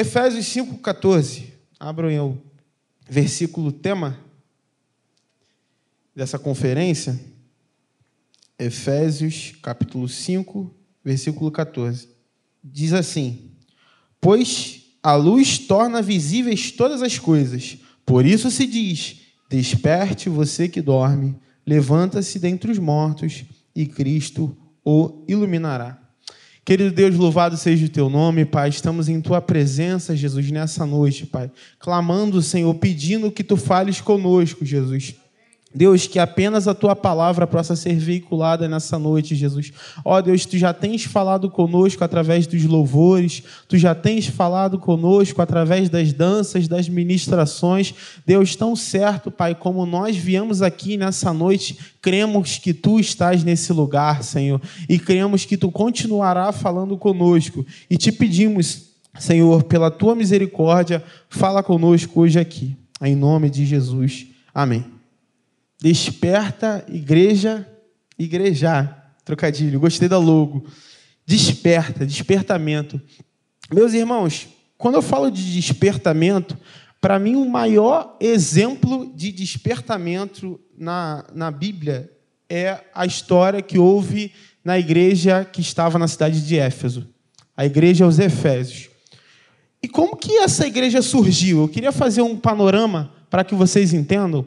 Efésios 5,14. Abram aí o versículo tema dessa conferência. Efésios, capítulo 5, versículo 14. Diz assim: Pois a luz torna visíveis todas as coisas. Por isso se diz: Desperte você que dorme, levanta-se dentre os mortos, e Cristo o iluminará. Querido Deus, louvado seja o teu nome, Pai. Estamos em tua presença, Jesus, nessa noite, Pai. Clamando, Senhor, pedindo que tu fales conosco, Jesus. Deus, que apenas a tua palavra possa ser veiculada nessa noite, Jesus. Ó oh, Deus, tu já tens falado conosco através dos louvores, tu já tens falado conosco através das danças, das ministrações. Deus, tão certo, Pai, como nós viemos aqui nessa noite, cremos que tu estás nesse lugar, Senhor, e cremos que tu continuará falando conosco. E te pedimos, Senhor, pela tua misericórdia, fala conosco hoje aqui. Em nome de Jesus. Amém. Desperta, igreja, igrejar. Trocadilho, gostei da logo. Desperta, despertamento. Meus irmãos, quando eu falo de despertamento, para mim o maior exemplo de despertamento na, na Bíblia é a história que houve na igreja que estava na cidade de Éfeso, a igreja aos Efésios. E como que essa igreja surgiu? Eu queria fazer um panorama para que vocês entendam.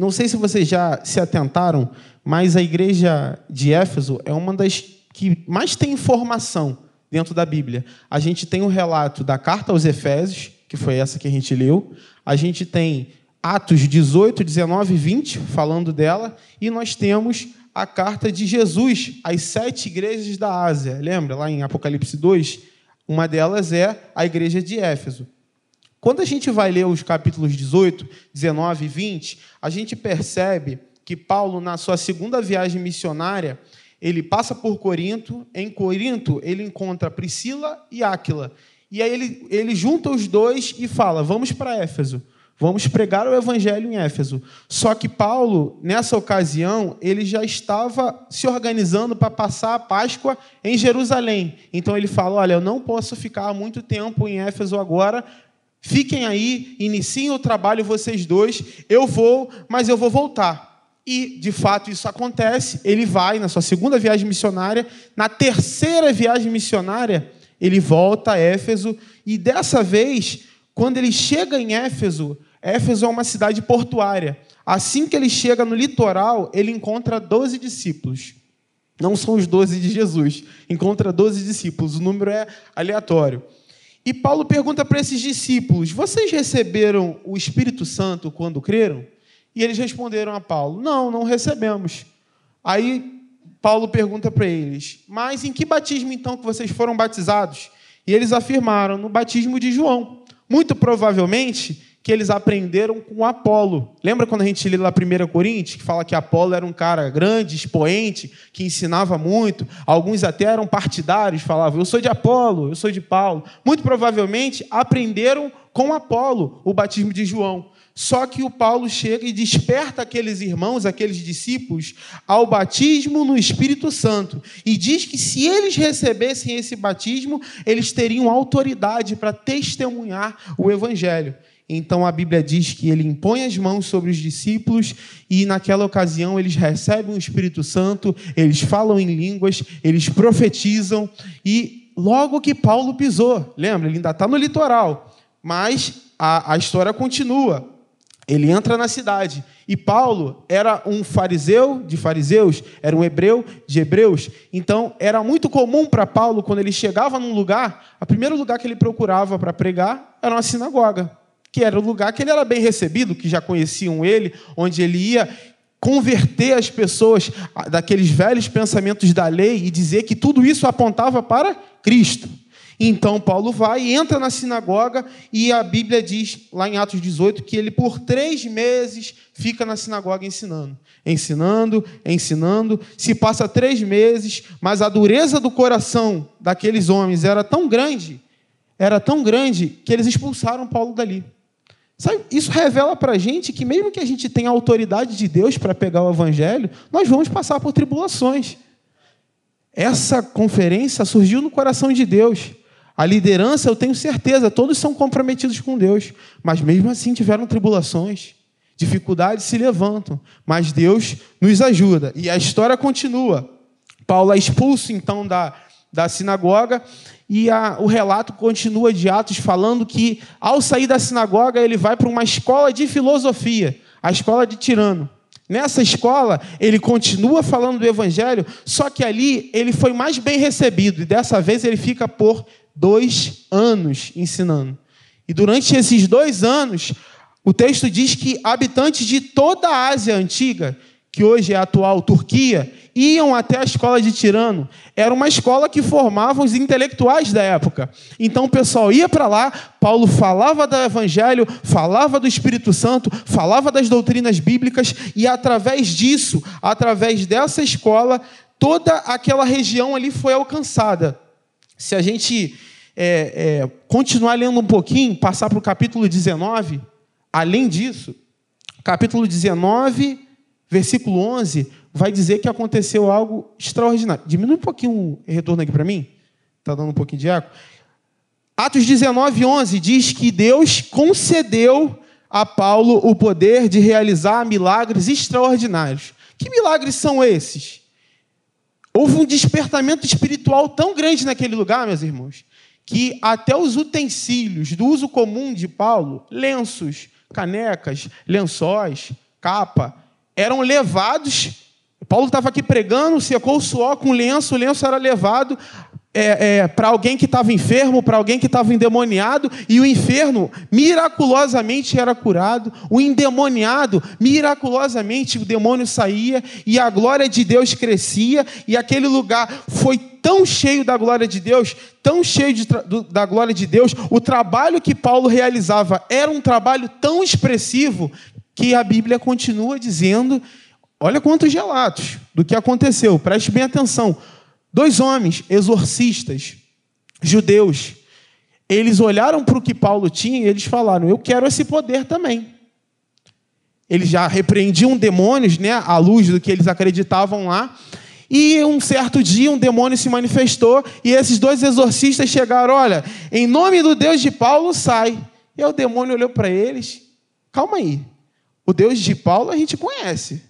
Não sei se vocês já se atentaram, mas a igreja de Éfeso é uma das que mais tem informação dentro da Bíblia. A gente tem um relato da carta aos Efésios, que foi essa que a gente leu. A gente tem Atos 18, 19 e 20, falando dela. E nós temos a carta de Jesus às sete igrejas da Ásia. Lembra, lá em Apocalipse 2? Uma delas é a igreja de Éfeso. Quando a gente vai ler os capítulos 18, 19 e 20, a gente percebe que Paulo, na sua segunda viagem missionária, ele passa por Corinto. Em Corinto, ele encontra Priscila e Áquila. E aí ele, ele junta os dois e fala: Vamos para Éfeso. Vamos pregar o evangelho em Éfeso. Só que Paulo, nessa ocasião, ele já estava se organizando para passar a Páscoa em Jerusalém. Então ele fala: Olha, eu não posso ficar muito tempo em Éfeso agora, Fiquem aí, iniciem o trabalho vocês dois. Eu vou, mas eu vou voltar. E, de fato, isso acontece. Ele vai na sua segunda viagem missionária. Na terceira viagem missionária, ele volta a Éfeso. E dessa vez, quando ele chega em Éfeso, Éfeso é uma cidade portuária. Assim que ele chega no litoral, ele encontra 12 discípulos. Não são os 12 de Jesus. Encontra 12 discípulos. O número é aleatório. E Paulo pergunta para esses discípulos: Vocês receberam o Espírito Santo quando creram? E eles responderam a Paulo: Não, não recebemos. Aí Paulo pergunta para eles: Mas em que batismo então que vocês foram batizados? E eles afirmaram: No batismo de João. Muito provavelmente que eles aprenderam com Apolo. Lembra quando a gente lê lá 1 Coríntios, que fala que Apolo era um cara grande, expoente, que ensinava muito, alguns até eram partidários, falavam, eu sou de Apolo, eu sou de Paulo. Muito provavelmente aprenderam com Apolo o batismo de João. Só que o Paulo chega e desperta aqueles irmãos, aqueles discípulos, ao batismo no Espírito Santo. E diz que se eles recebessem esse batismo, eles teriam autoridade para testemunhar o Evangelho. Então a Bíblia diz que ele impõe as mãos sobre os discípulos e naquela ocasião eles recebem o Espírito Santo, eles falam em línguas, eles profetizam e logo que Paulo pisou, lembra? Ele ainda está no litoral, mas a, a história continua. Ele entra na cidade e Paulo era um fariseu de fariseus, era um hebreu de hebreus. Então era muito comum para Paulo quando ele chegava num lugar, o primeiro lugar que ele procurava para pregar era uma sinagoga que era o lugar que ele era bem recebido, que já conheciam ele, onde ele ia converter as pessoas daqueles velhos pensamentos da lei e dizer que tudo isso apontava para Cristo. Então Paulo vai, entra na sinagoga e a Bíblia diz, lá em Atos 18, que ele por três meses fica na sinagoga ensinando. Ensinando, ensinando. Se passa três meses, mas a dureza do coração daqueles homens era tão grande, era tão grande, que eles expulsaram Paulo dali. Sabe, isso revela para a gente que, mesmo que a gente tenha a autoridade de Deus para pegar o Evangelho, nós vamos passar por tribulações. Essa conferência surgiu no coração de Deus. A liderança, eu tenho certeza, todos são comprometidos com Deus, mas mesmo assim tiveram tribulações, dificuldades se levantam, mas Deus nos ajuda. E a história continua. Paulo é expulso então da, da sinagoga e a, o relato continua de Atos falando que ao sair da sinagoga ele vai para uma escola de filosofia, a escola de Tirano. Nessa escola, ele continua falando do evangelho, só que ali ele foi mais bem recebido, e dessa vez ele fica por dois anos ensinando. E durante esses dois anos, o texto diz que habitantes de toda a Ásia Antiga, que hoje é a atual Turquia, iam até a escola de Tirano. Era uma escola que formava os intelectuais da época. Então o pessoal ia para lá, Paulo falava do evangelho, falava do Espírito Santo, falava das doutrinas bíblicas, e através disso, através dessa escola, toda aquela região ali foi alcançada. Se a gente é, é, continuar lendo um pouquinho, passar para o capítulo 19, além disso, capítulo 19, versículo 11, vai dizer que aconteceu algo extraordinário. Diminui um pouquinho o retorno aqui para mim. Está dando um pouquinho de eco. Atos 19, 11 diz que Deus concedeu a Paulo o poder de realizar milagres extraordinários. Que milagres são esses? Houve um despertamento espiritual tão grande naquele lugar, meus irmãos, que até os utensílios do uso comum de Paulo, lenços, canecas, lençóis, capa, eram levados Paulo estava aqui pregando, secou o suor com lenço, o lenço era levado é, é, para alguém que estava enfermo, para alguém que estava endemoniado, e o enfermo miraculosamente era curado, o endemoniado, miraculosamente o demônio saía, e a glória de Deus crescia, e aquele lugar foi tão cheio da glória de Deus, tão cheio de, da glória de Deus, o trabalho que Paulo realizava era um trabalho tão expressivo que a Bíblia continua dizendo Olha quantos relatos do que aconteceu, preste bem atenção. Dois homens, exorcistas, judeus, eles olharam para o que Paulo tinha e eles falaram: Eu quero esse poder também. Eles já repreendiam demônios, né, à luz do que eles acreditavam lá. E um certo dia um demônio se manifestou e esses dois exorcistas chegaram: Olha, em nome do Deus de Paulo, sai. E o demônio olhou para eles: Calma aí, o Deus de Paulo a gente conhece.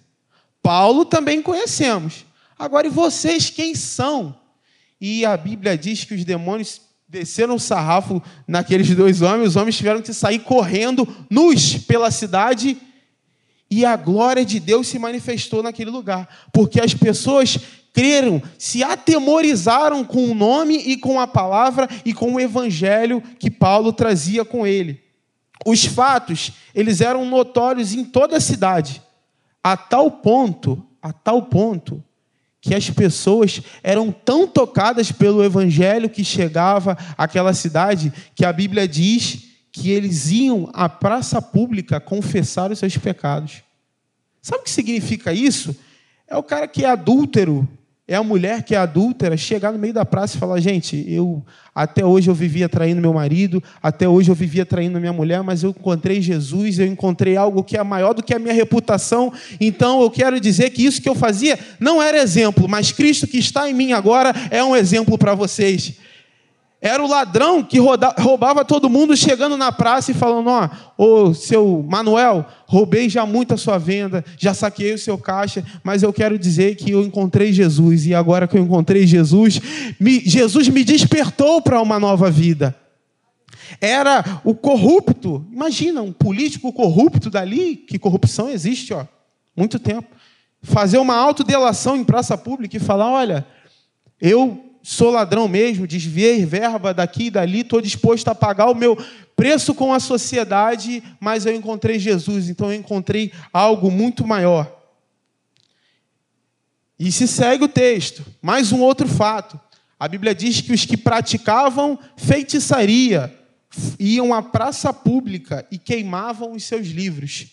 Paulo também conhecemos. Agora, e vocês quem são? E a Bíblia diz que os demônios desceram o sarrafo naqueles dois homens, os homens tiveram que sair correndo nus pela cidade e a glória de Deus se manifestou naquele lugar, porque as pessoas creram, se atemorizaram com o nome e com a palavra e com o evangelho que Paulo trazia com ele. Os fatos, eles eram notórios em toda a cidade a tal ponto, a tal ponto, que as pessoas eram tão tocadas pelo evangelho que chegava àquela cidade, que a Bíblia diz que eles iam à praça pública confessar os seus pecados. Sabe o que significa isso? É o cara que é adúltero, é a mulher que é adúltera chegar no meio da praça e falar: gente, eu até hoje eu vivia traindo meu marido, até hoje eu vivia traindo minha mulher, mas eu encontrei Jesus, eu encontrei algo que é maior do que a minha reputação. Então eu quero dizer que isso que eu fazia não era exemplo, mas Cristo que está em mim agora é um exemplo para vocês. Era o ladrão que roubava todo mundo chegando na praça e falando: Ó, oh, seu Manuel, roubei já muito a sua venda, já saquei o seu caixa, mas eu quero dizer que eu encontrei Jesus e agora que eu encontrei Jesus, me, Jesus me despertou para uma nova vida. Era o corrupto, imagina um político corrupto dali, que corrupção existe, ó, muito tempo. Fazer uma autodelação em praça pública e falar: olha, eu sou ladrão mesmo, desviei verba daqui e dali, estou disposto a pagar o meu preço com a sociedade, mas eu encontrei Jesus, então eu encontrei algo muito maior. E se segue o texto, mais um outro fato. A Bíblia diz que os que praticavam feitiçaria iam à praça pública e queimavam os seus livros.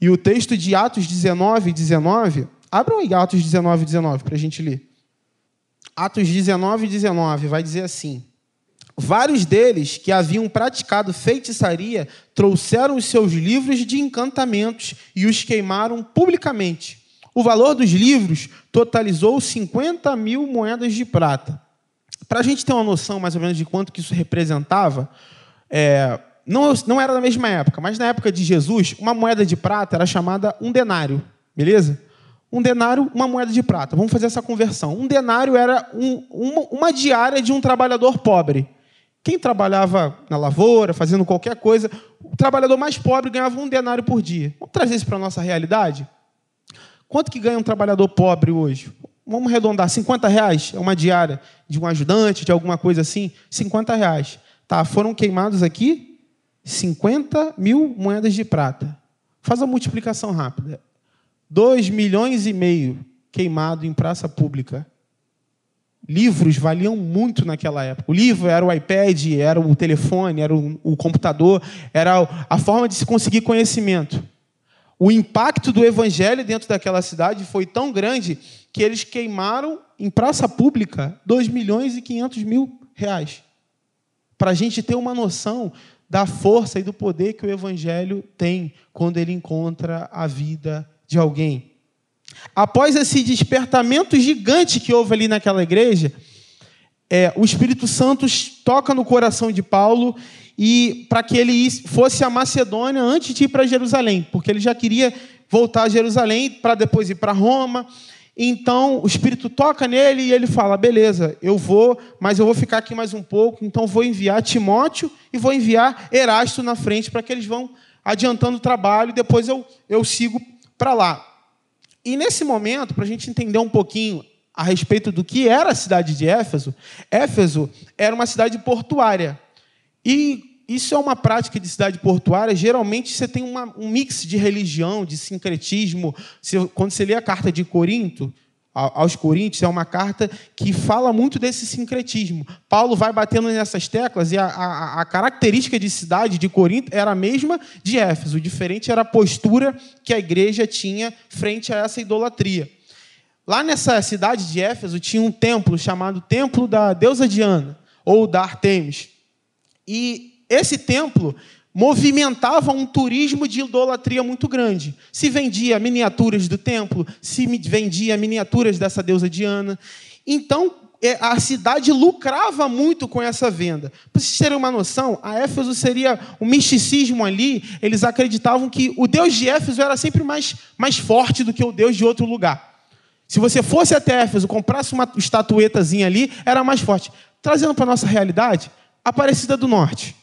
E o texto de Atos 19, 19, abram aí Atos 19, 19 para a gente ler. Atos 19, 19, vai dizer assim: Vários deles que haviam praticado feitiçaria trouxeram os seus livros de encantamentos e os queimaram publicamente. O valor dos livros totalizou 50 mil moedas de prata. para a gente ter uma noção mais ou menos de quanto que isso representava, é, não, não era na mesma época, mas na época de Jesus, uma moeda de prata era chamada um denário, beleza? Um denário, uma moeda de prata. Vamos fazer essa conversão. Um denário era um, uma, uma diária de um trabalhador pobre. Quem trabalhava na lavoura, fazendo qualquer coisa, o trabalhador mais pobre ganhava um denário por dia. Vamos trazer isso para a nossa realidade? Quanto que ganha um trabalhador pobre hoje? Vamos arredondar, 50 reais é uma diária de um ajudante, de alguma coisa assim? 50 reais. Tá, foram queimados aqui 50 mil moedas de prata. Faz a multiplicação rápida. 2 milhões e meio queimado em praça pública. Livros valiam muito naquela época. O livro era o iPad, era o telefone, era o, computador, era a forma de se conseguir conhecimento. O impacto do evangelho dentro daquela cidade foi tão grande que eles queimaram em praça pública 2 milhões e 500 mil reais. Para a gente ter uma noção da força e do poder que o evangelho tem quando ele encontra a vida de alguém. Após esse despertamento gigante que houve ali naquela igreja, é, o Espírito Santo toca no coração de Paulo e para que ele fosse a Macedônia antes de ir para Jerusalém, porque ele já queria voltar a Jerusalém para depois ir para Roma. Então o Espírito toca nele e ele fala: beleza, eu vou, mas eu vou ficar aqui mais um pouco. Então vou enviar Timóteo e vou enviar Erasto na frente para que eles vão adiantando o trabalho depois eu, eu sigo para lá. E nesse momento, para a gente entender um pouquinho a respeito do que era a cidade de Éfeso, Éfeso era uma cidade portuária. E isso é uma prática de cidade portuária. Geralmente você tem uma, um mix de religião, de sincretismo. quando você lê a carta de Corinto, aos Coríntios, é uma carta que fala muito desse sincretismo. Paulo vai batendo nessas teclas e a, a, a, característica de cidade de Corinto era a mesma de Éfeso. O diferente era a postura que a igreja tinha frente a essa idolatria. Lá nessa cidade de Éfeso tinha um templo chamado Templo da Deusa Diana, ou da Artemis. E esse templo movimentava um turismo de idolatria muito grande. Se vendia miniaturas do templo, se vendia miniaturas dessa deusa Diana. Então, é, a cidade lucrava muito com essa venda. Para vocês terem uma noção, a Éfeso seria o misticismo ali, eles acreditavam que o deus de Éfeso era sempre mais, mais forte do que o deus de outro lugar. Se você fosse até Éfeso, comprasse uma estatuetazinha ali, era mais forte. Trazendo para a nossa realidade, Aparecida do Norte.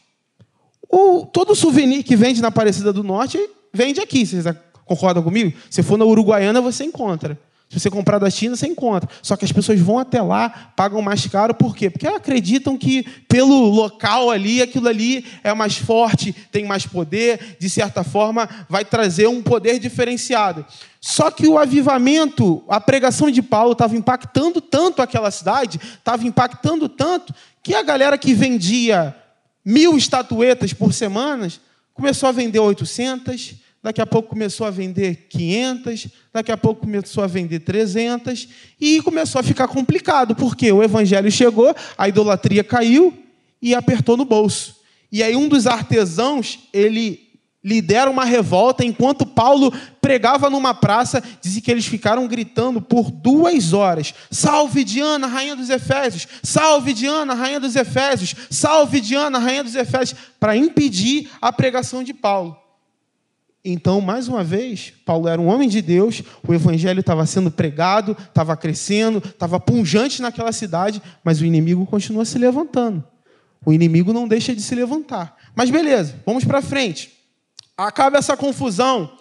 O, todo souvenir que vende na Aparecida do Norte vende aqui. Vocês concordam comigo? Se for na Uruguaiana, você encontra. Se você comprar da China, você encontra. Só que as pessoas vão até lá, pagam mais caro, por quê? Porque acreditam que pelo local ali, aquilo ali é mais forte, tem mais poder, de certa forma, vai trazer um poder diferenciado. Só que o avivamento, a pregação de Paulo estava impactando tanto aquela cidade, estava impactando tanto, que a galera que vendia mil estatuetas por semana começou a vender 800, daqui a pouco começou a vender 500, daqui a pouco começou a vender 300, e começou a ficar complicado, porque o evangelho chegou, a idolatria caiu e apertou no bolso. E aí um dos artesãos, ele lidera uma revolta, enquanto Paulo pregava numa praça, dizia que eles ficaram gritando por duas horas: Salve Diana, rainha dos Efésios! Salve Diana, rainha dos Efésios! Salve Diana, rainha dos Efésios! para impedir a pregação de Paulo. Então, mais uma vez, Paulo era um homem de Deus, o evangelho estava sendo pregado, estava crescendo, estava punjante naquela cidade, mas o inimigo continua se levantando. O inimigo não deixa de se levantar. Mas beleza, vamos para frente. Acaba essa confusão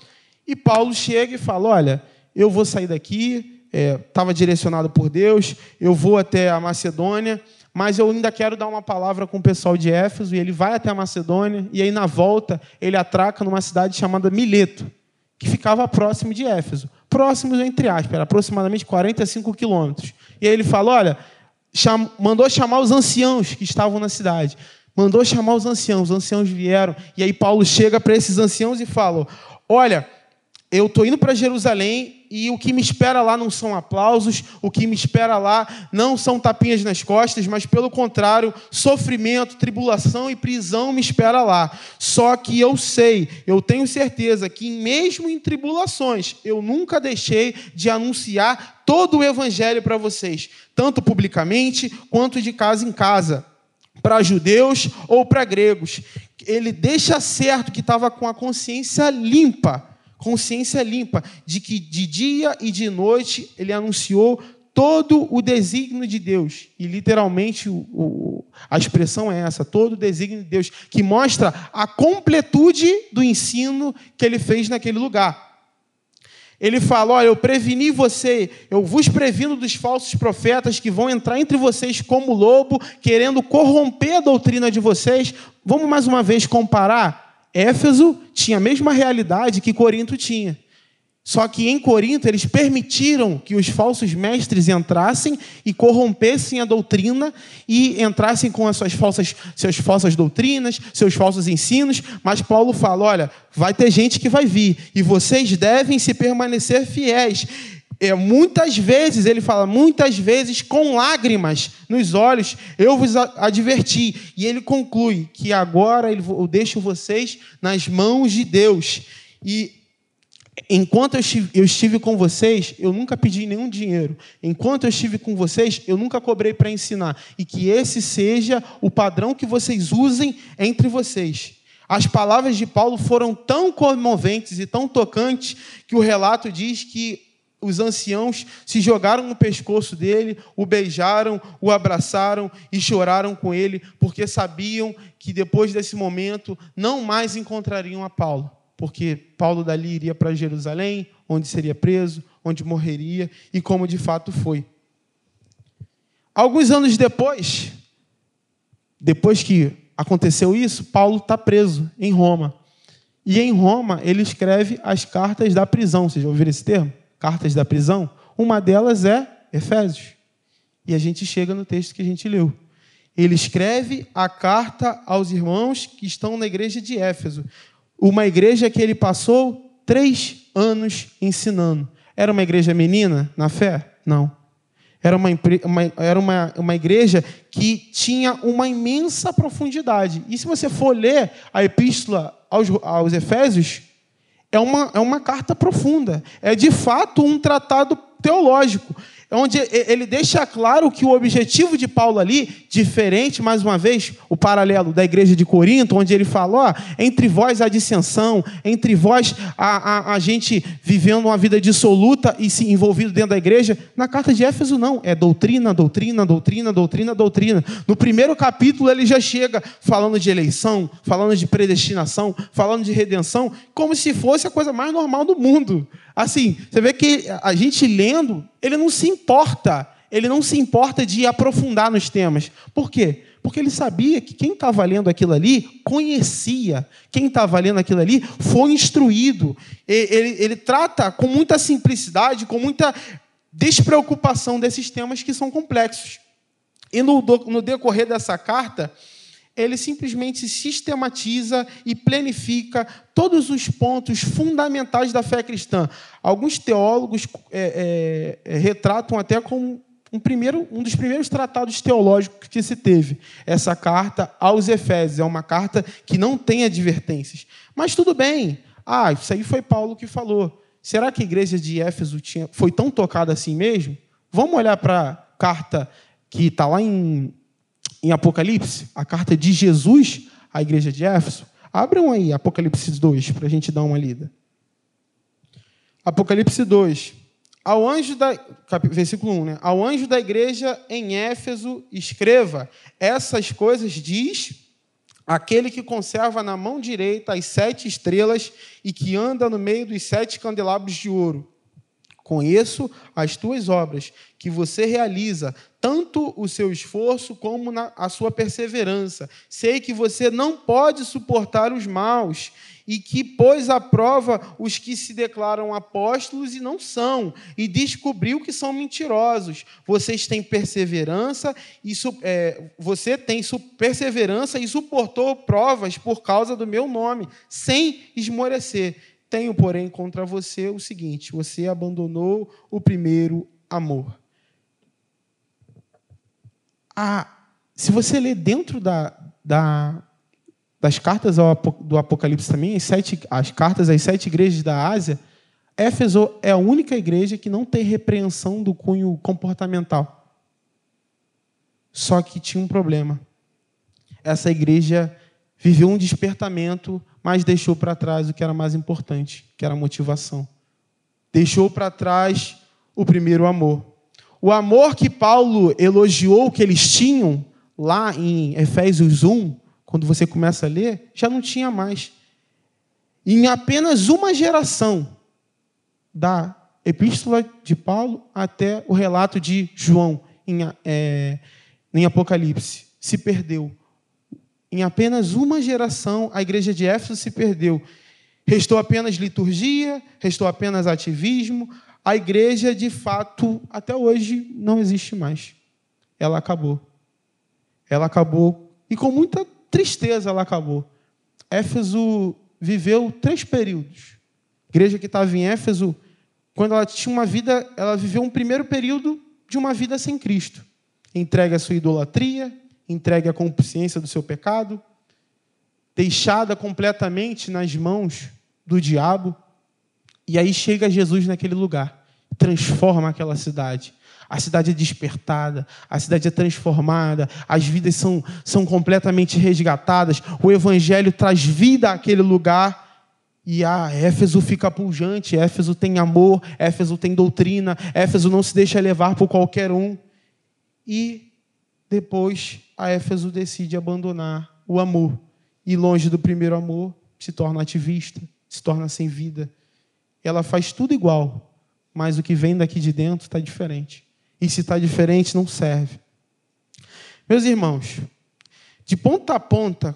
e Paulo chega e fala: Olha, eu vou sair daqui, estava é, direcionado por Deus, eu vou até a Macedônia mas eu ainda quero dar uma palavra com o pessoal de Éfeso, e ele vai até a Macedônia, e aí na volta ele atraca numa cidade chamada Mileto, que ficava próximo de Éfeso. Próximo, entre aspas, aproximadamente 45 quilômetros. E aí ele fala: olha, mandou chamar os anciãos que estavam na cidade. Mandou chamar os anciãos, os anciãos vieram, e aí Paulo chega para esses anciãos e fala: Olha, eu estou indo para Jerusalém, e o que me espera lá não são aplausos, o que me espera lá não são tapinhas nas costas, mas pelo contrário, sofrimento, tribulação e prisão me espera lá. Só que eu sei, eu tenho certeza que mesmo em tribulações, eu nunca deixei de anunciar todo o evangelho para vocês, tanto publicamente quanto de casa em casa, para judeus ou para gregos. Ele deixa certo que estava com a consciência limpa consciência limpa de que de dia e de noite ele anunciou todo o desígnio de Deus. E literalmente o, o, a expressão é essa: todo o desígnio de Deus, que mostra a completude do ensino que ele fez naquele lugar. Ele fala: Olha, eu preveni você, eu vos previno dos falsos profetas que vão entrar entre vocês como lobo, querendo corromper a doutrina de vocês. Vamos mais uma vez comparar Éfeso tinha a mesma realidade que Corinto tinha. Só que em Corinto eles permitiram que os falsos mestres entrassem e corrompessem a doutrina e entrassem com as suas falsas, suas falsas doutrinas, seus falsos ensinos. Mas Paulo fala: olha, vai ter gente que vai vir e vocês devem se permanecer fiéis. É, muitas vezes, ele fala, muitas vezes com lágrimas nos olhos, eu vos adverti. E ele conclui que agora eu deixo vocês nas mãos de Deus. E enquanto eu estive com vocês, eu nunca pedi nenhum dinheiro. Enquanto eu estive com vocês, eu nunca cobrei para ensinar. E que esse seja o padrão que vocês usem entre vocês. As palavras de Paulo foram tão comoventes e tão tocantes que o relato diz que os anciãos se jogaram no pescoço dele, o beijaram, o abraçaram e choraram com ele, porque sabiam que depois desse momento não mais encontrariam a Paulo, porque Paulo dali iria para Jerusalém, onde seria preso, onde morreria, e como de fato foi. Alguns anos depois, depois que aconteceu isso, Paulo está preso em Roma. E em Roma ele escreve as cartas da prisão. Vocês já ouviram esse termo? cartas da prisão, uma delas é Efésios. E a gente chega no texto que a gente leu. Ele escreve a carta aos irmãos que estão na igreja de Éfeso, uma igreja que ele passou três anos ensinando. Era uma igreja menina na fé? Não. Era uma, uma, era uma, uma igreja que tinha uma imensa profundidade. E se você for ler a epístola aos, aos Efésios, é uma, é uma carta profunda. É de fato um tratado teológico onde ele deixa claro que o objetivo de Paulo ali, diferente, mais uma vez, o paralelo da igreja de Corinto, onde ele fala: ó, entre vós a dissensão, entre vós a, a, a gente vivendo uma vida dissoluta e se envolvido dentro da igreja. Na carta de Éfeso, não. É doutrina, doutrina, doutrina, doutrina, doutrina. No primeiro capítulo, ele já chega falando de eleição, falando de predestinação, falando de redenção, como se fosse a coisa mais normal do mundo. Assim, você vê que a gente lendo, ele não se importa, ele não se importa de aprofundar nos temas. Por quê? Porque ele sabia que quem estava lendo aquilo ali conhecia, quem estava lendo aquilo ali foi instruído. Ele, ele, ele trata com muita simplicidade, com muita despreocupação desses temas que são complexos. E no, no decorrer dessa carta, ele simplesmente sistematiza e planifica todos os pontos fundamentais da fé cristã. Alguns teólogos é, é, é, retratam até como um, primeiro, um dos primeiros tratados teológicos que se teve. Essa carta aos Efésios é uma carta que não tem advertências. Mas tudo bem. Ah, isso aí foi Paulo que falou. Será que a igreja de Éfeso tinha, foi tão tocada assim mesmo? Vamos olhar para a carta que está lá em em Apocalipse, a carta de Jesus à igreja de Éfeso. Abram aí Apocalipse 2 para a gente dar uma lida. Apocalipse 2. Ao anjo da, versículo 1, né? Ao anjo da igreja em Éfeso, escreva: essas coisas diz aquele que conserva na mão direita as sete estrelas e que anda no meio dos sete candelabros de ouro. Conheço as tuas obras, que você realiza, tanto o seu esforço como a sua perseverança. Sei que você não pode suportar os maus, e que pôs à prova os que se declaram apóstolos e não são, e descobriu que são mentirosos. Vocês têm perseverança, e é, você tem perseverança e suportou provas por causa do meu nome, sem esmorecer. Tenho, porém, contra você o seguinte: você abandonou o primeiro amor. Se você ler dentro da, da, das cartas do Apocalipse também, as, sete, as cartas às sete igrejas da Ásia, Éfeso é a única igreja que não tem repreensão do cunho comportamental. Só que tinha um problema. Essa igreja viveu um despertamento, mas deixou para trás o que era mais importante, que era a motivação. Deixou para trás o primeiro amor. O amor que Paulo elogiou que eles tinham lá em Efésios 1, quando você começa a ler, já não tinha mais. Em apenas uma geração, da Epístola de Paulo até o relato de João em, é, em Apocalipse. Se perdeu. Em apenas uma geração, a igreja de Éfeso se perdeu. Restou apenas liturgia, restou apenas ativismo. A igreja, de fato, até hoje não existe mais. Ela acabou. Ela acabou. E com muita tristeza ela acabou. Éfeso viveu três períodos. A igreja que estava em Éfeso quando ela tinha uma vida, ela viveu um primeiro período de uma vida sem Cristo. Entregue à sua idolatria, entregue à consciência do seu pecado, deixada completamente nas mãos do diabo. E aí chega Jesus naquele lugar, transforma aquela cidade. A cidade é despertada, a cidade é transformada, as vidas são, são completamente resgatadas, o Evangelho traz vida àquele lugar e a Éfeso fica pujante, Éfeso tem amor, Éfeso tem doutrina, Éfeso não se deixa levar por qualquer um. E depois a Éfeso decide abandonar o amor. E longe do primeiro amor, se torna ativista, se torna sem vida. Ela faz tudo igual, mas o que vem daqui de dentro está diferente. E se está diferente, não serve. Meus irmãos, de ponta a ponta,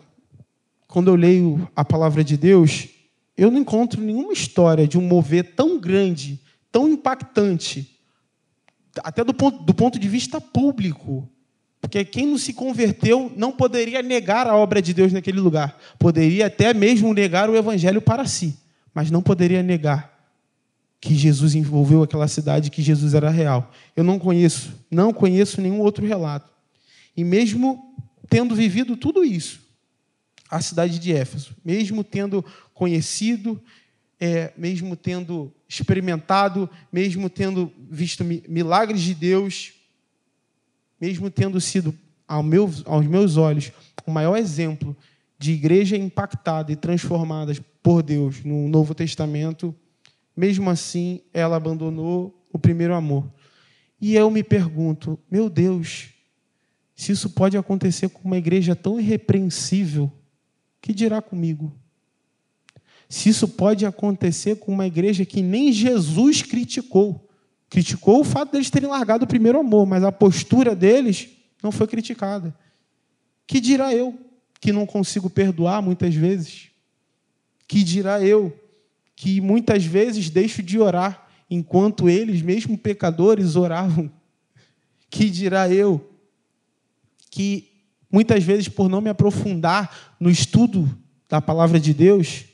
quando eu leio a palavra de Deus, eu não encontro nenhuma história de um mover tão grande, tão impactante, até do ponto, do ponto de vista público. Porque quem não se converteu não poderia negar a obra de Deus naquele lugar. Poderia até mesmo negar o evangelho para si, mas não poderia negar que Jesus envolveu aquela cidade, que Jesus era real. Eu não conheço, não conheço nenhum outro relato. E mesmo tendo vivido tudo isso, a cidade de Éfeso, mesmo tendo conhecido, é, mesmo tendo experimentado, mesmo tendo visto milagres de Deus, mesmo tendo sido, ao meu, aos meus olhos, o maior exemplo de igreja impactada e transformada por Deus no Novo Testamento, mesmo assim ela abandonou o primeiro amor. E eu me pergunto, meu Deus, se isso pode acontecer com uma igreja tão irrepreensível, que dirá comigo? Se isso pode acontecer com uma igreja que nem Jesus criticou. Criticou o fato deles terem largado o primeiro amor, mas a postura deles não foi criticada. Que dirá eu, que não consigo perdoar muitas vezes? Que dirá eu, que muitas vezes deixo de orar enquanto eles, mesmo pecadores, oravam? Que dirá eu, que muitas vezes, por não me aprofundar no estudo da palavra de Deus,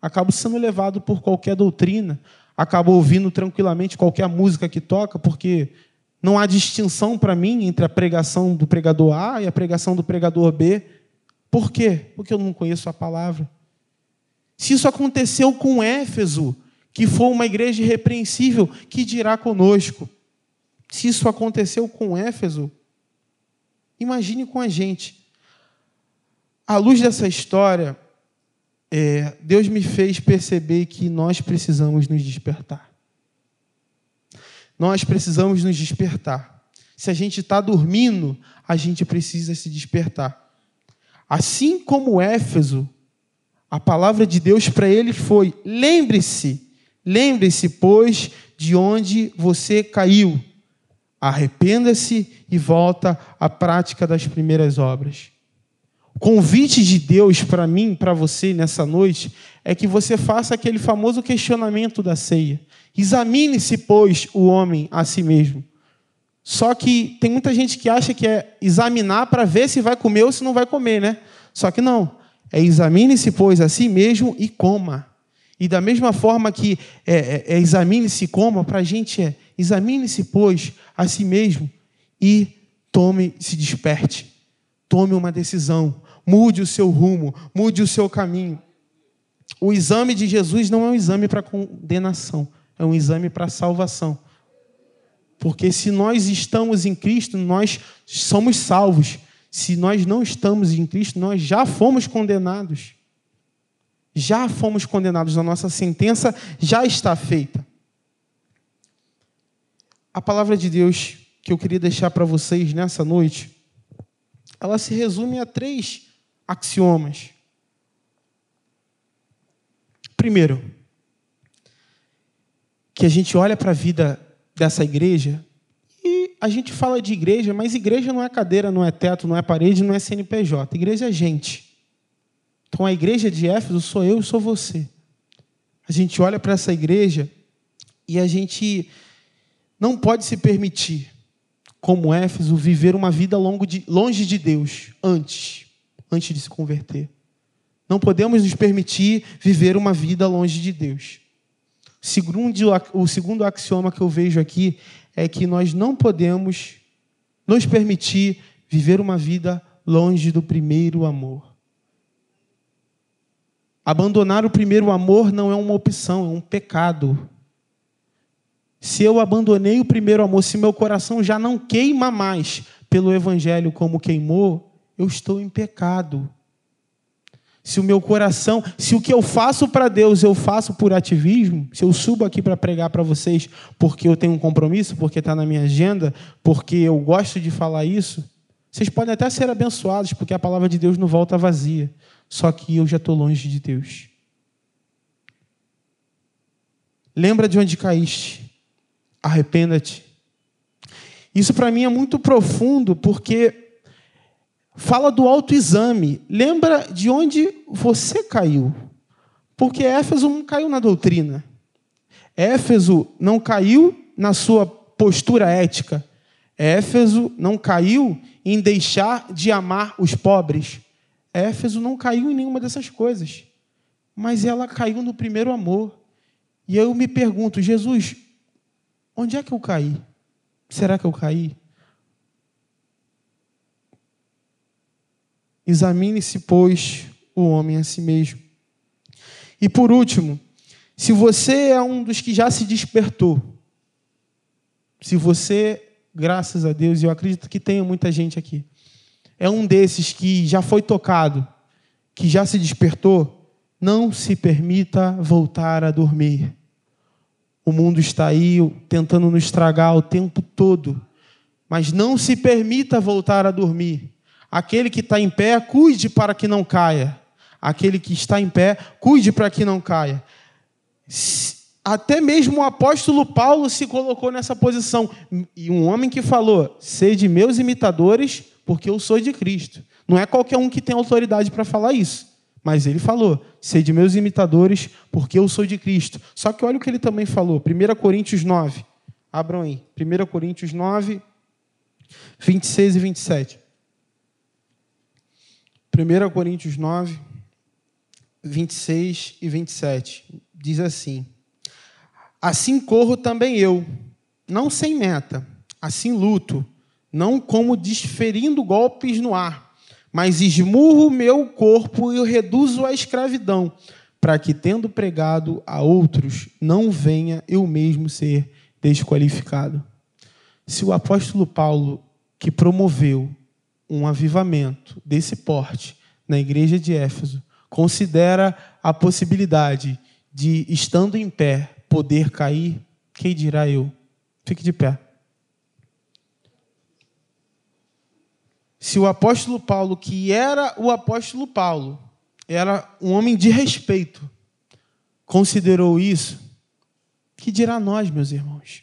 acabo sendo levado por qualquer doutrina, acabo ouvindo tranquilamente qualquer música que toca, porque não há distinção para mim entre a pregação do pregador A e a pregação do pregador B. Por quê? Porque eu não conheço a palavra. Se isso aconteceu com Éfeso, que foi uma igreja irrepreensível, que dirá conosco? Se isso aconteceu com Éfeso, Imagine com a gente. À luz dessa história, é, Deus me fez perceber que nós precisamos nos despertar. Nós precisamos nos despertar. Se a gente está dormindo, a gente precisa se despertar. Assim como Éfeso, a palavra de Deus para ele foi: lembre-se, lembre-se, pois, de onde você caiu. Arrependa-se e volta à prática das primeiras obras. O convite de Deus para mim, para você nessa noite, é que você faça aquele famoso questionamento da ceia. Examine-se, pois, o homem a si mesmo. Só que tem muita gente que acha que é examinar para ver se vai comer ou se não vai comer, né? Só que não. É examine-se, pois, a si mesmo e coma. E da mesma forma que é, é, é examine-se como, para a gente é examine-se, pois, a si mesmo e tome, se desperte. Tome uma decisão, mude o seu rumo, mude o seu caminho. O exame de Jesus não é um exame para condenação, é um exame para salvação. Porque se nós estamos em Cristo, nós somos salvos. Se nós não estamos em Cristo, nós já fomos condenados. Já fomos condenados, a nossa sentença já está feita. A palavra de Deus que eu queria deixar para vocês nessa noite, ela se resume a três axiomas. Primeiro, que a gente olha para a vida dessa igreja e a gente fala de igreja, mas igreja não é cadeira, não é teto, não é parede, não é CNPJ. Igreja é gente. Então a igreja de Éfeso sou eu e sou você. A gente olha para essa igreja e a gente não pode se permitir, como Éfeso, viver uma vida longe de Deus antes, antes de se converter. Não podemos nos permitir viver uma vida longe de Deus. Segundo, o segundo axioma que eu vejo aqui é que nós não podemos nos permitir viver uma vida longe do primeiro amor. Abandonar o primeiro amor não é uma opção, é um pecado. Se eu abandonei o primeiro amor, se meu coração já não queima mais pelo Evangelho como queimou, eu estou em pecado. Se o meu coração, se o que eu faço para Deus eu faço por ativismo, se eu subo aqui para pregar para vocês porque eu tenho um compromisso, porque está na minha agenda, porque eu gosto de falar isso, vocês podem até ser abençoados, porque a palavra de Deus não volta vazia. Só que eu já estou longe de Deus. Lembra de onde caíste. Arrependa-te. Isso para mim é muito profundo, porque fala do autoexame. Lembra de onde você caiu. Porque Éfeso não caiu na doutrina. Éfeso não caiu na sua postura ética. Éfeso não caiu em deixar de amar os pobres. Éfeso não caiu em nenhuma dessas coisas, mas ela caiu no primeiro amor. E eu me pergunto, Jesus, onde é que eu caí? Será que eu caí? Examine-se, pois, o homem a si mesmo. E por último, se você é um dos que já se despertou, se você, graças a Deus, eu acredito que tenha muita gente aqui, é um desses que já foi tocado, que já se despertou, não se permita voltar a dormir. O mundo está aí tentando nos estragar o tempo todo, mas não se permita voltar a dormir. Aquele que está em pé, cuide para que não caia. Aquele que está em pé, cuide para que não caia. Até mesmo o apóstolo Paulo se colocou nessa posição. E um homem que falou: Sede meus imitadores, porque eu sou de Cristo. Não é qualquer um que tem autoridade para falar isso. Mas ele falou: sede meus imitadores, porque eu sou de Cristo. Só que olha o que ele também falou, 1 Coríntios 9. Abram aí, 1 Coríntios 9, 26 e 27. 1 Coríntios 9, 26 e 27. Diz assim: Assim corro também eu, não sem meta, assim luto não como desferindo golpes no ar, mas esmurro meu corpo e o reduzo à escravidão, para que, tendo pregado a outros, não venha eu mesmo ser desqualificado. Se o apóstolo Paulo, que promoveu um avivamento desse porte na igreja de Éfeso, considera a possibilidade de, estando em pé, poder cair, quem dirá eu? Fique de pé. se o apóstolo Paulo, que era o apóstolo Paulo, era um homem de respeito, considerou isso, que dirá nós, meus irmãos?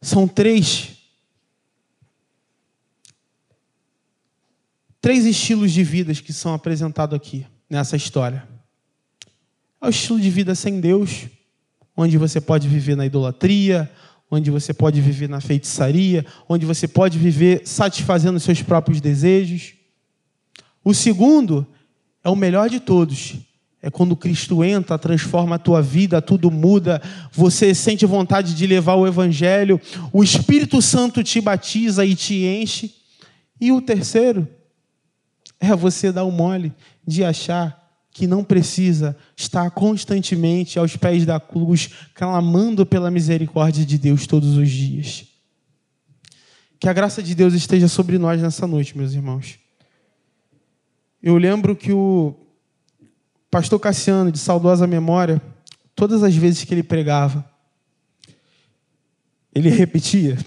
São três três estilos de vidas que são apresentados aqui nessa história. É o estilo de vida sem Deus, onde você pode viver na idolatria, onde você pode viver na feitiçaria, onde você pode viver satisfazendo seus próprios desejos. O segundo é o melhor de todos, É quando Cristo entra, transforma a tua vida, tudo muda, você sente vontade de levar o Evangelho, o Espírito Santo te batiza e te enche. E o terceiro é você dar o mole de achar que não precisa estar constantemente aos pés da cruz, clamando pela misericórdia de Deus todos os dias. Que a graça de Deus esteja sobre nós nessa noite, meus irmãos. Eu lembro que o pastor Cassiano, de saudosa memória, todas as vezes que ele pregava, ele repetia: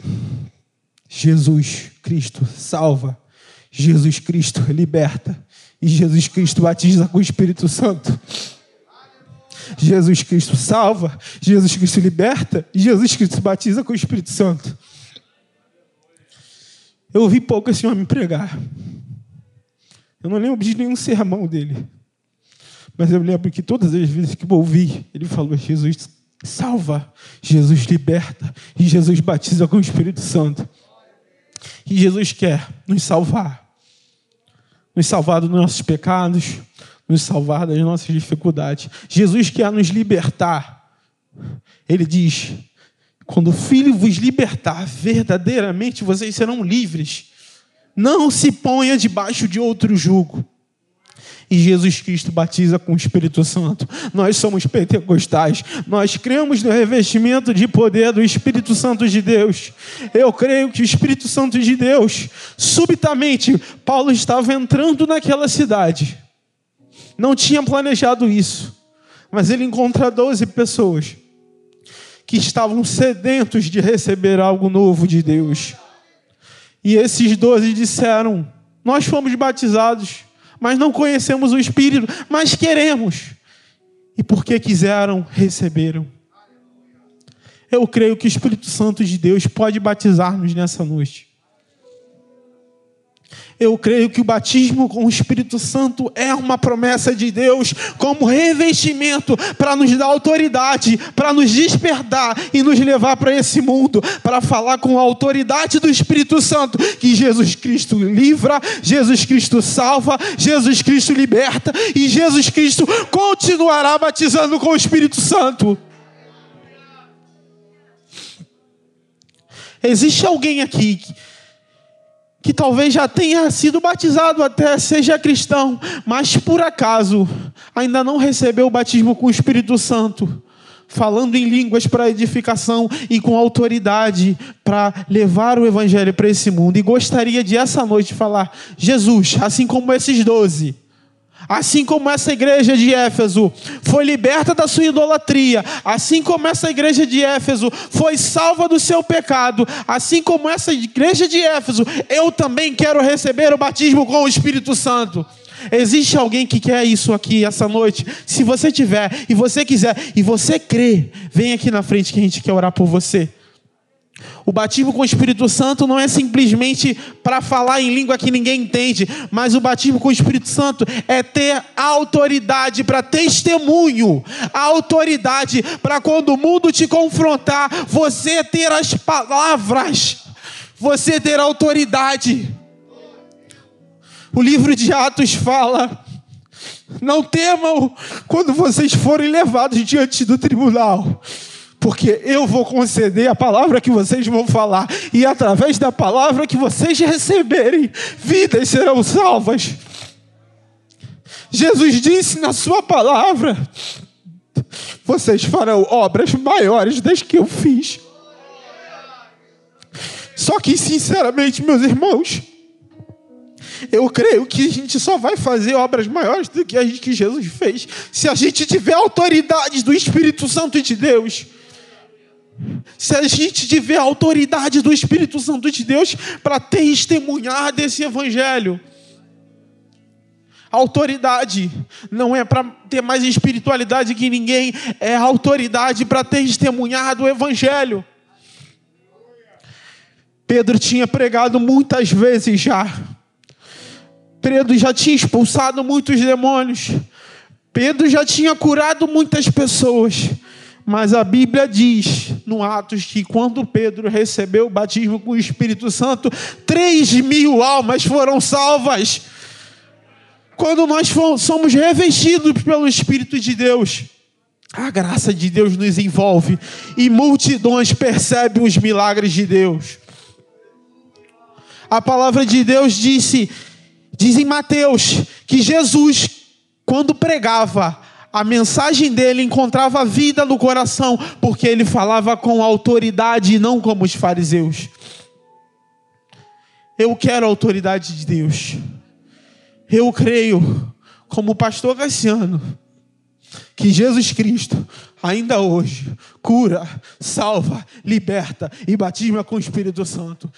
Jesus Cristo salva, Jesus Cristo liberta e Jesus Cristo batiza com o Espírito Santo. Jesus Cristo salva, Jesus Cristo liberta e Jesus Cristo batiza com o Espírito Santo. Eu ouvi pouco esse homem pregar. Eu não lembro de nenhum sermão dele. Mas eu lembro que todas as vezes que eu ouvi, ele falou: Jesus salva, Jesus liberta e Jesus batiza com o Espírito Santo. E Jesus quer nos salvar, nos salvar dos nossos pecados, nos salvar das nossas dificuldades. Jesus quer nos libertar. Ele diz: quando o Filho vos libertar, verdadeiramente vocês serão livres. Não se ponha debaixo de outro jugo e Jesus Cristo batiza com o Espírito Santo. Nós somos pentecostais, nós cremos no revestimento de poder do Espírito Santo de Deus. Eu creio que o Espírito Santo de Deus, subitamente, Paulo estava entrando naquela cidade, não tinha planejado isso, mas ele encontra 12 pessoas que estavam sedentos de receber algo novo de Deus. E esses doze disseram: Nós fomos batizados mas não conhecemos o Espírito, mas queremos. E porque quiseram, receberam. Eu creio que o Espírito Santo de Deus pode batizar-nos nessa noite. Eu creio que o batismo com o Espírito Santo é uma promessa de Deus como revestimento para nos dar autoridade, para nos despertar e nos levar para esse mundo, para falar com a autoridade do Espírito Santo que Jesus Cristo livra, Jesus Cristo salva, Jesus Cristo liberta e Jesus Cristo continuará batizando com o Espírito Santo. Existe alguém aqui que talvez já tenha sido batizado, até seja cristão, mas por acaso ainda não recebeu o batismo com o Espírito Santo, falando em línguas para edificação e com autoridade para levar o Evangelho para esse mundo, e gostaria de essa noite falar: Jesus, assim como esses doze, Assim como essa igreja de Éfeso foi liberta da sua idolatria, assim como essa igreja de Éfeso foi salva do seu pecado, assim como essa igreja de Éfeso, eu também quero receber o batismo com o Espírito Santo. Existe alguém que quer isso aqui essa noite? Se você tiver e você quiser e você crê, vem aqui na frente que a gente quer orar por você. O batismo com o Espírito Santo não é simplesmente para falar em língua que ninguém entende, mas o batismo com o Espírito Santo é ter autoridade para testemunho, autoridade para quando o mundo te confrontar, você ter as palavras, você ter autoridade. O livro de Atos fala: não temam quando vocês forem levados diante do tribunal porque eu vou conceder a palavra que vocês vão falar, e através da palavra que vocês receberem, vidas serão salvas. Jesus disse na Sua palavra: vocês farão obras maiores das que eu fiz. Só que, sinceramente, meus irmãos, eu creio que a gente só vai fazer obras maiores do que a gente, que Jesus fez se a gente tiver autoridade do Espírito Santo de Deus se a gente tiver a autoridade do Espírito Santo de Deus para testemunhar desse Evangelho. Autoridade não é para ter mais espiritualidade que ninguém, é autoridade para testemunhar do Evangelho. Pedro tinha pregado muitas vezes já. Pedro já tinha expulsado muitos demônios. Pedro já tinha curado muitas pessoas. Mas a Bíblia diz, no Atos, que quando Pedro recebeu o batismo com o Espírito Santo, três mil almas foram salvas. quando nós somos revestidos pelo Espírito de Deus, a graça de Deus nos envolve e multidões percebem os milagres de Deus. A palavra de Deus disse, diz em Mateus, que Jesus, quando pregava, a mensagem dele encontrava vida no coração, porque ele falava com autoridade e não como os fariseus. Eu quero a autoridade de Deus. Eu creio, como o pastor Cassiano, que Jesus Cristo, ainda hoje, cura, salva, liberta e batisma com o Espírito Santo.